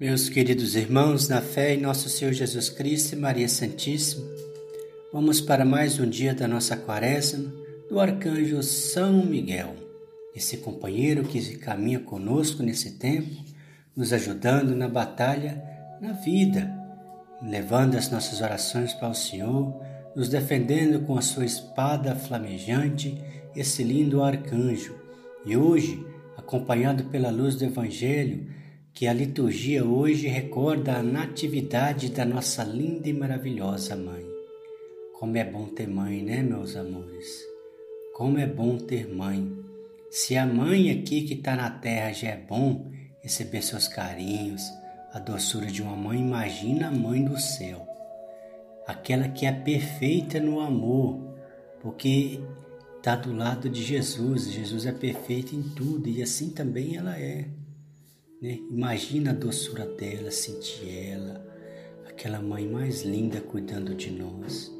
Meus queridos irmãos, na fé em nosso Senhor Jesus Cristo e Maria Santíssima, vamos para mais um dia da nossa quaresma do arcanjo São Miguel, esse companheiro que caminha conosco nesse tempo, nos ajudando na batalha, na vida, levando as nossas orações para o Senhor, nos defendendo com a sua espada flamejante, esse lindo arcanjo. E hoje, acompanhado pela luz do Evangelho, que a liturgia hoje recorda a natividade da nossa linda e maravilhosa mãe. Como é bom ter mãe, né, meus amores? Como é bom ter mãe. Se a mãe aqui que está na terra já é bom receber seus carinhos, a doçura de uma mãe, imagina a mãe do céu. Aquela que é perfeita no amor, porque está do lado de Jesus. Jesus é perfeito em tudo e assim também ela é. Né? Imagina a doçura dela, sentir ela, aquela mãe mais linda cuidando de nós.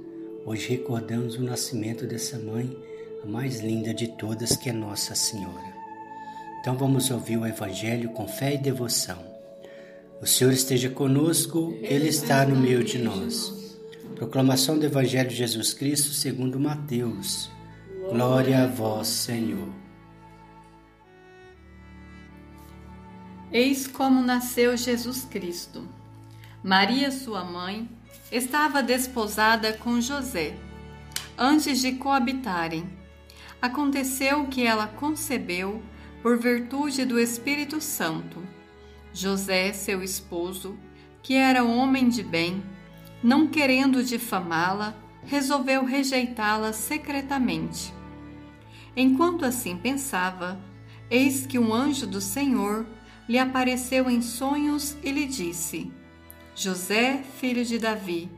Hoje recordamos o nascimento dessa mãe, a mais linda de todas, que é Nossa Senhora. Então vamos ouvir o Evangelho com fé e devoção. O Senhor esteja conosco, Ele está no meio de nós. Proclamação do Evangelho de Jesus Cristo segundo Mateus. Glória a vós, Senhor. Eis como nasceu Jesus Cristo. Maria, sua mãe, estava desposada com José. Antes de coabitarem, aconteceu que ela concebeu por virtude do Espírito Santo. José, seu esposo, que era homem de bem, não querendo difamá-la, resolveu rejeitá-la secretamente. Enquanto assim pensava, eis que um anjo do Senhor lhe apareceu em sonhos e lhe disse: José, filho de Davi,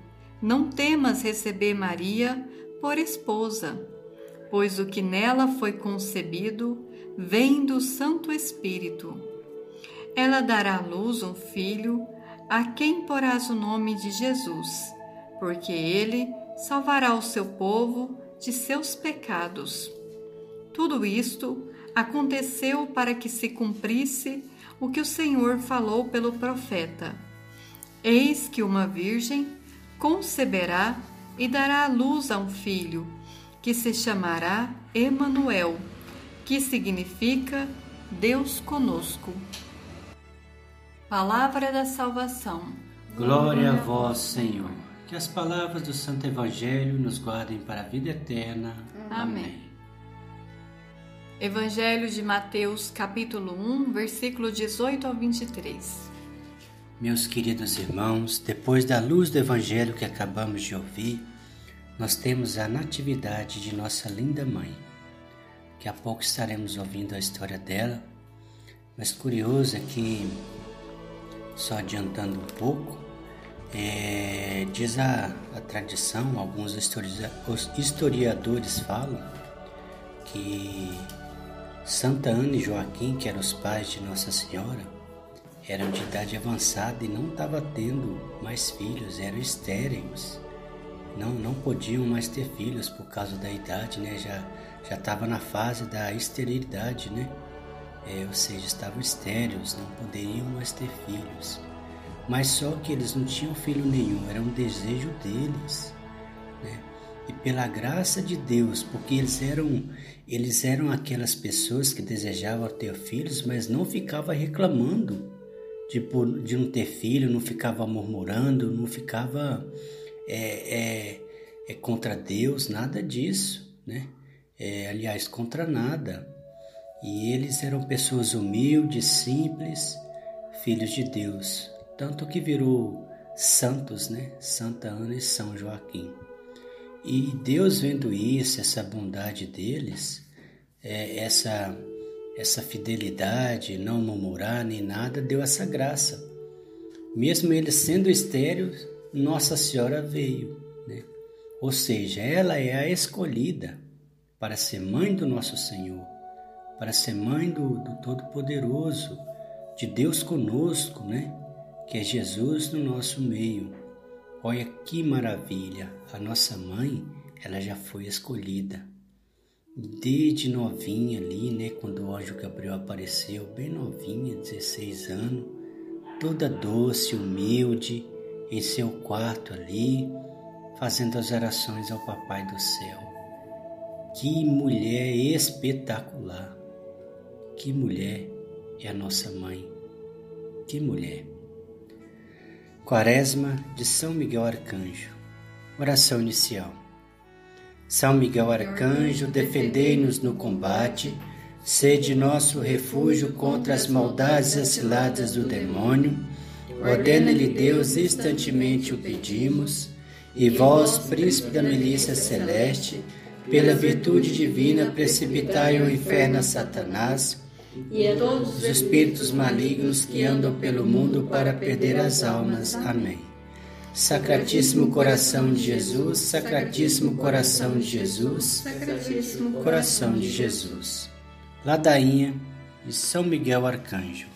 não temas receber Maria por esposa, pois o que nela foi concebido vem do Santo Espírito. Ela dará à luz um filho, a quem porás o nome de Jesus, porque ele salvará o seu povo de seus pecados. Tudo isto aconteceu para que se cumprisse o que o Senhor falou pelo profeta: Eis que uma virgem conceberá e dará à luz a um filho, que se chamará Emanuel, que significa Deus conosco. Palavra da salvação. Glória a vós, Senhor. Que as palavras do Santo Evangelho nos guardem para a vida eterna. Amém. Amém. Evangelho de Mateus, capítulo 1, versículo 18 ao 23. Meus queridos irmãos, depois da luz do Evangelho que acabamos de ouvir, nós temos a natividade de nossa linda mãe. Daqui a pouco estaremos ouvindo a história dela, mas curioso é que, só adiantando um pouco, é, diz a, a tradição, alguns historiadores falam que Santa Ana e Joaquim, que eram os pais de Nossa Senhora, eram de idade avançada e não estavam tendo mais filhos, eram estéreis. Não, não podiam mais ter filhos por causa da idade, né? Já já estava na fase da esterilidade, né? É, ou seja, estavam estéreis, não poderiam mais ter filhos. Mas só que eles não tinham filho nenhum, era um desejo deles, né? E pela graça de Deus, porque eles eram eles eram aquelas pessoas que desejavam ter filhos, mas não ficava reclamando de, de não ter filho, não ficava murmurando, não ficava é, é, é contra Deus, nada disso, né? É, aliás, contra nada. E eles eram pessoas humildes, simples, filhos de Deus, tanto que virou santos, né? Santa Ana e São Joaquim. E Deus vendo isso, essa bondade deles, é, essa essa fidelidade, não murmurar nem nada, deu essa graça. Mesmo eles sendo estéreos, Nossa Senhora veio, né? Ou seja, ela é a escolhida para ser mãe do nosso Senhor, para ser mãe do, do Todo-Poderoso, de Deus conosco, né? Que é Jesus no nosso meio. Olha que maravilha! A nossa mãe, ela já foi escolhida. Desde novinha ali, né? Quando o anjo Gabriel apareceu, bem novinha, 16 anos, toda doce, humilde, em seu quarto ali, fazendo as orações ao Papai do céu. Que mulher espetacular! Que mulher é a nossa mãe! Que mulher! Quaresma de São Miguel Arcanjo. Oração inicial. São Miguel Arcanjo, defendei-nos no combate, sede nosso refúgio contra as maldades ciladas do demônio. Ordena-lhe Deus, instantemente o pedimos, e vós, príncipe da milícia celeste, pela virtude divina, precipitai ao inferno a Satanás e a todos os espíritos malignos que andam pelo mundo para perder as almas. Amém. Sacratíssimo coração de Jesus, Sacratíssimo coração de Jesus, Sacratíssimo coração de Jesus. Ladainha de São Miguel Arcanjo.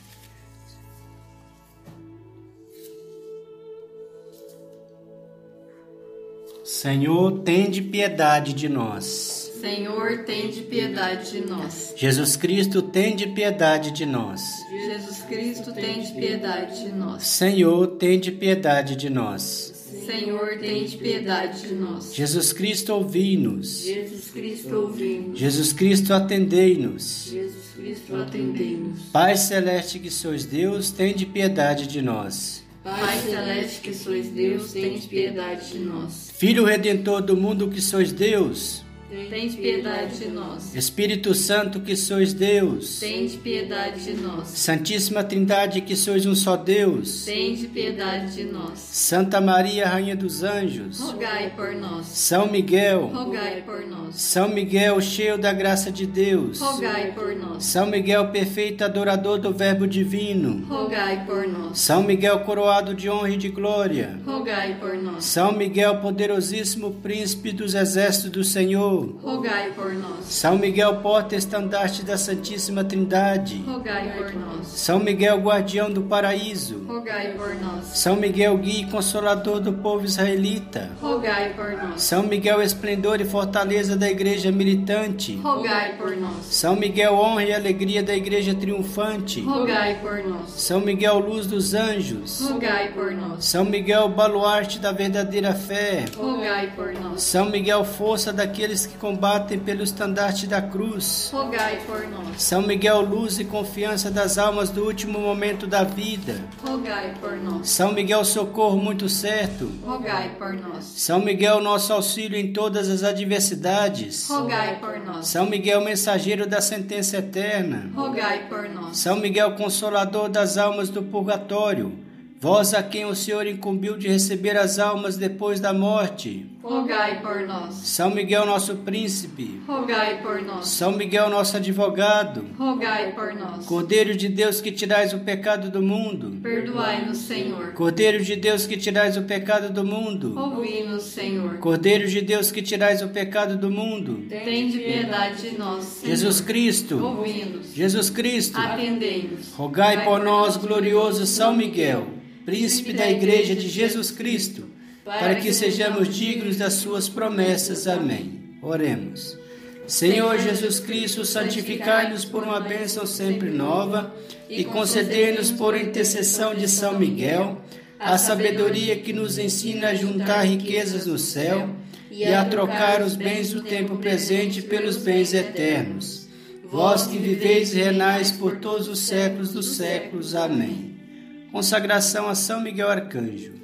Senhor, tende piedade de nós. Senhor, tende piedade de nós. Jesus Cristo, tende piedade de nós. Jesus Cristo, tende piedade de nós. Senhor, tende piedade de nós. Senhor, tende piedade de nós. Jesus Cristo, ouvi-nos. Jesus Cristo, ouvi-nos. Jesus Cristo, atendei-nos. Jesus Cristo, atendei-nos. Pai celeste que sois Deus, tende piedade de nós. Pai celeste que sois Deus, tende piedade de nós. Filho redentor do mundo que sois Deus, Tende piedade de nós. Espírito Santo que sois Deus, Tende piedade de nós. Santíssima Trindade que sois um só Deus, Tende piedade de nós. Santa Maria, Rainha dos Anjos, Rogai por nós. São Miguel, Rogai por nós. São Miguel, cheio da graça de Deus, Rogai por nós. São Miguel, perfeito adorador do Verbo Divino, Rogai por nós. São Miguel, coroado de honra e de glória, Rogai por nós. São Miguel, poderosíssimo príncipe dos exércitos do Senhor, Rogai por nós. São Miguel, porta-estandarte da Santíssima Trindade, Rogai por nós. São Miguel, guardião do paraíso, Rogai por nós. São Miguel, guia e consolador do povo israelita, Rogai por nós. São Miguel, esplendor e fortaleza da igreja militante, Rogai por nós. São Miguel, honra e alegria da igreja triunfante, Rogai por nós. São Miguel, luz dos anjos, Rogai por nós. São Miguel, baluarte da verdadeira fé, Rogai por nós. São Miguel, força daqueles que combatem pelo estandarte da cruz, Rogai por nós. São Miguel, luz e confiança das almas do último momento da vida, Rogai por nós. São Miguel, socorro muito certo, Rogai por nós. São Miguel, nosso auxílio em todas as adversidades, Rogai por nós. São Miguel, mensageiro da sentença eterna, Rogai por nós. São Miguel, consolador das almas do purgatório, vós a quem o Senhor incumbiu de receber as almas depois da morte. Rogai por nós. São Miguel, nosso príncipe. Rogai por nós. São Miguel, nosso advogado. Rogai por nós. Cordeiro de Deus que tirais o pecado do mundo. Perdoai-nos, Senhor. Cordeiro de Deus que tirais o pecado do mundo. Ouvi-nos, Senhor. Cordeiro de Deus que tirais o pecado do mundo. Tende piedade de nós, Senhor. Jesus Cristo. Ouvi-nos. Jesus Cristo. Atendei-nos. Rogai por nós, glorioso São Miguel, príncipe da Igreja de Jesus Cristo, para que sejamos dignos das suas promessas. Amém. Oremos. Senhor Jesus Cristo, santificai-nos por uma bênção sempre nova e concedei-nos por intercessão de São Miguel a sabedoria que nos ensina a juntar riquezas no céu e a trocar os bens do tempo presente pelos bens eternos. Vós que viveis e renais por todos os séculos dos séculos. Amém. Consagração a São Miguel Arcanjo.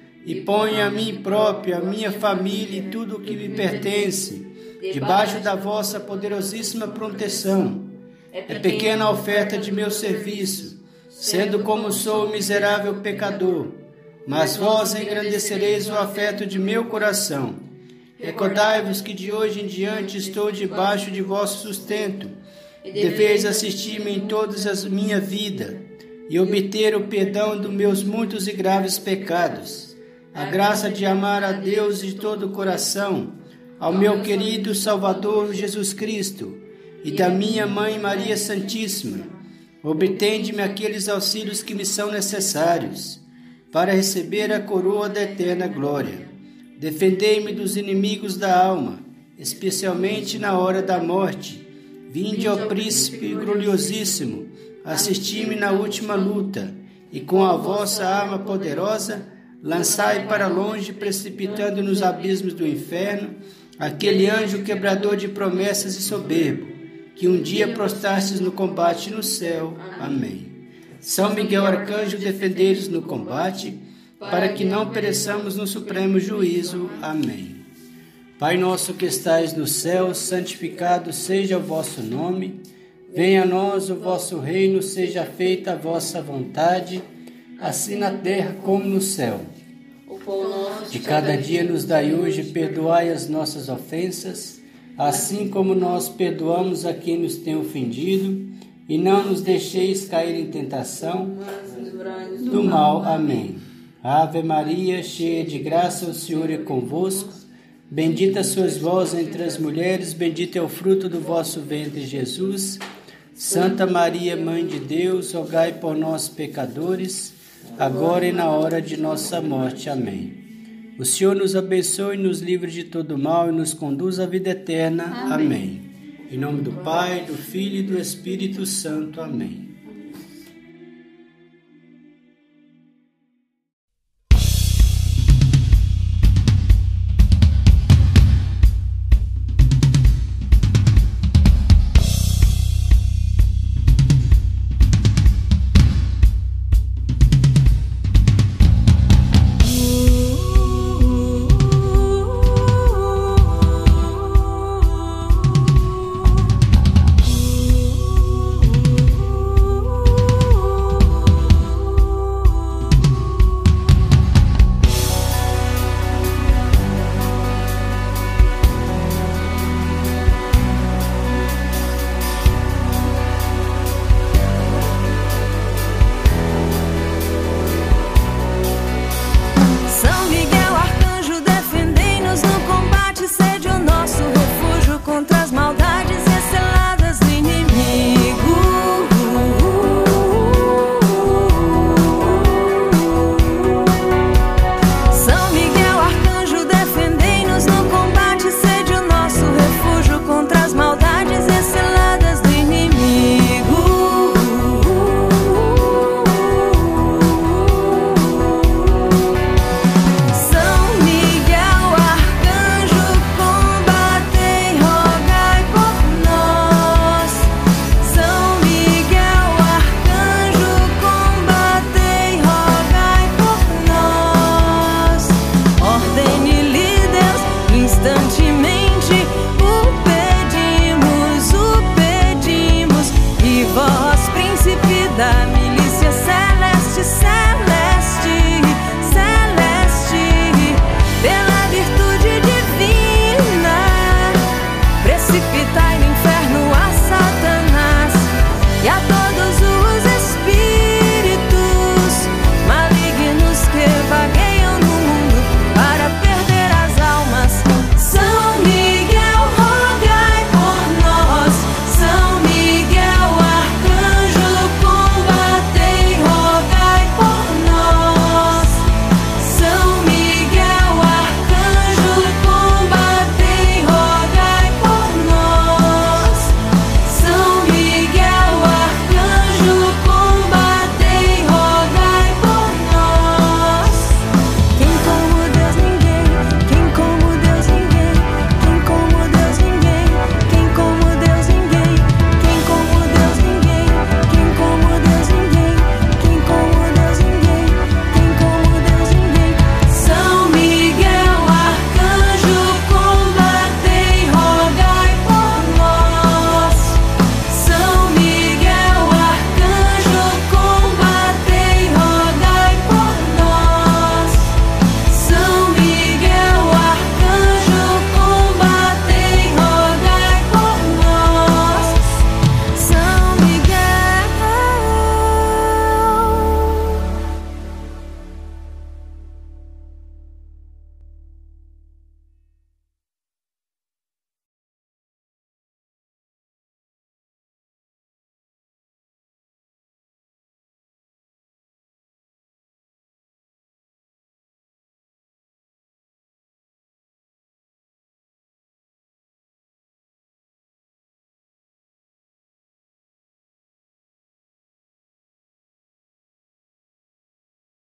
e ponho a mim próprio, a minha família e tudo o que me pertence, debaixo da vossa poderosíssima proteção. É pequena a oferta de meu serviço, sendo como sou miserável pecador, mas vós engrandecereis o afeto de meu coração. Recordai-vos que de hoje em diante estou debaixo de vosso sustento, deveis assistir-me em todas as minha vida, e obter o perdão dos meus muitos e graves pecados a graça de amar a Deus de todo o coração, ao meu querido Salvador Jesus Cristo e da minha Mãe Maria Santíssima. Obtende-me aqueles auxílios que me são necessários para receber a coroa da eterna glória. Defendei-me dos inimigos da alma, especialmente na hora da morte. Vinde ao príncipe gloriosíssimo, assisti-me na última luta, e com a vossa arma poderosa, lançai para longe, precipitando nos abismos do inferno, aquele anjo quebrador de promessas e soberbo, que um dia prostastes no combate no céu. Amém. São Miguel Arcanjo, defendei-nos no combate, para que não pereçamos no supremo juízo. Amém. Pai nosso que estais no céu, santificado seja o vosso nome. Venha a nós o vosso reino, seja feita a vossa vontade, assim na terra como no céu. De cada dia nos dai hoje, perdoai as nossas ofensas, assim como nós perdoamos a quem nos tem ofendido, e não nos deixeis cair em tentação, do mal. Amém. Ave Maria, cheia de graça, o Senhor é convosco. Bendita sois vós entre as mulheres, bendito é o fruto do vosso ventre, Jesus. Santa Maria, Mãe de Deus, rogai por nós, pecadores, agora e na hora de nossa morte. Amém. O Senhor nos abençoe, nos livre de todo mal e nos conduz à vida eterna. Amém. Amém. Em nome do Pai, do Filho e do Espírito Santo. Amém.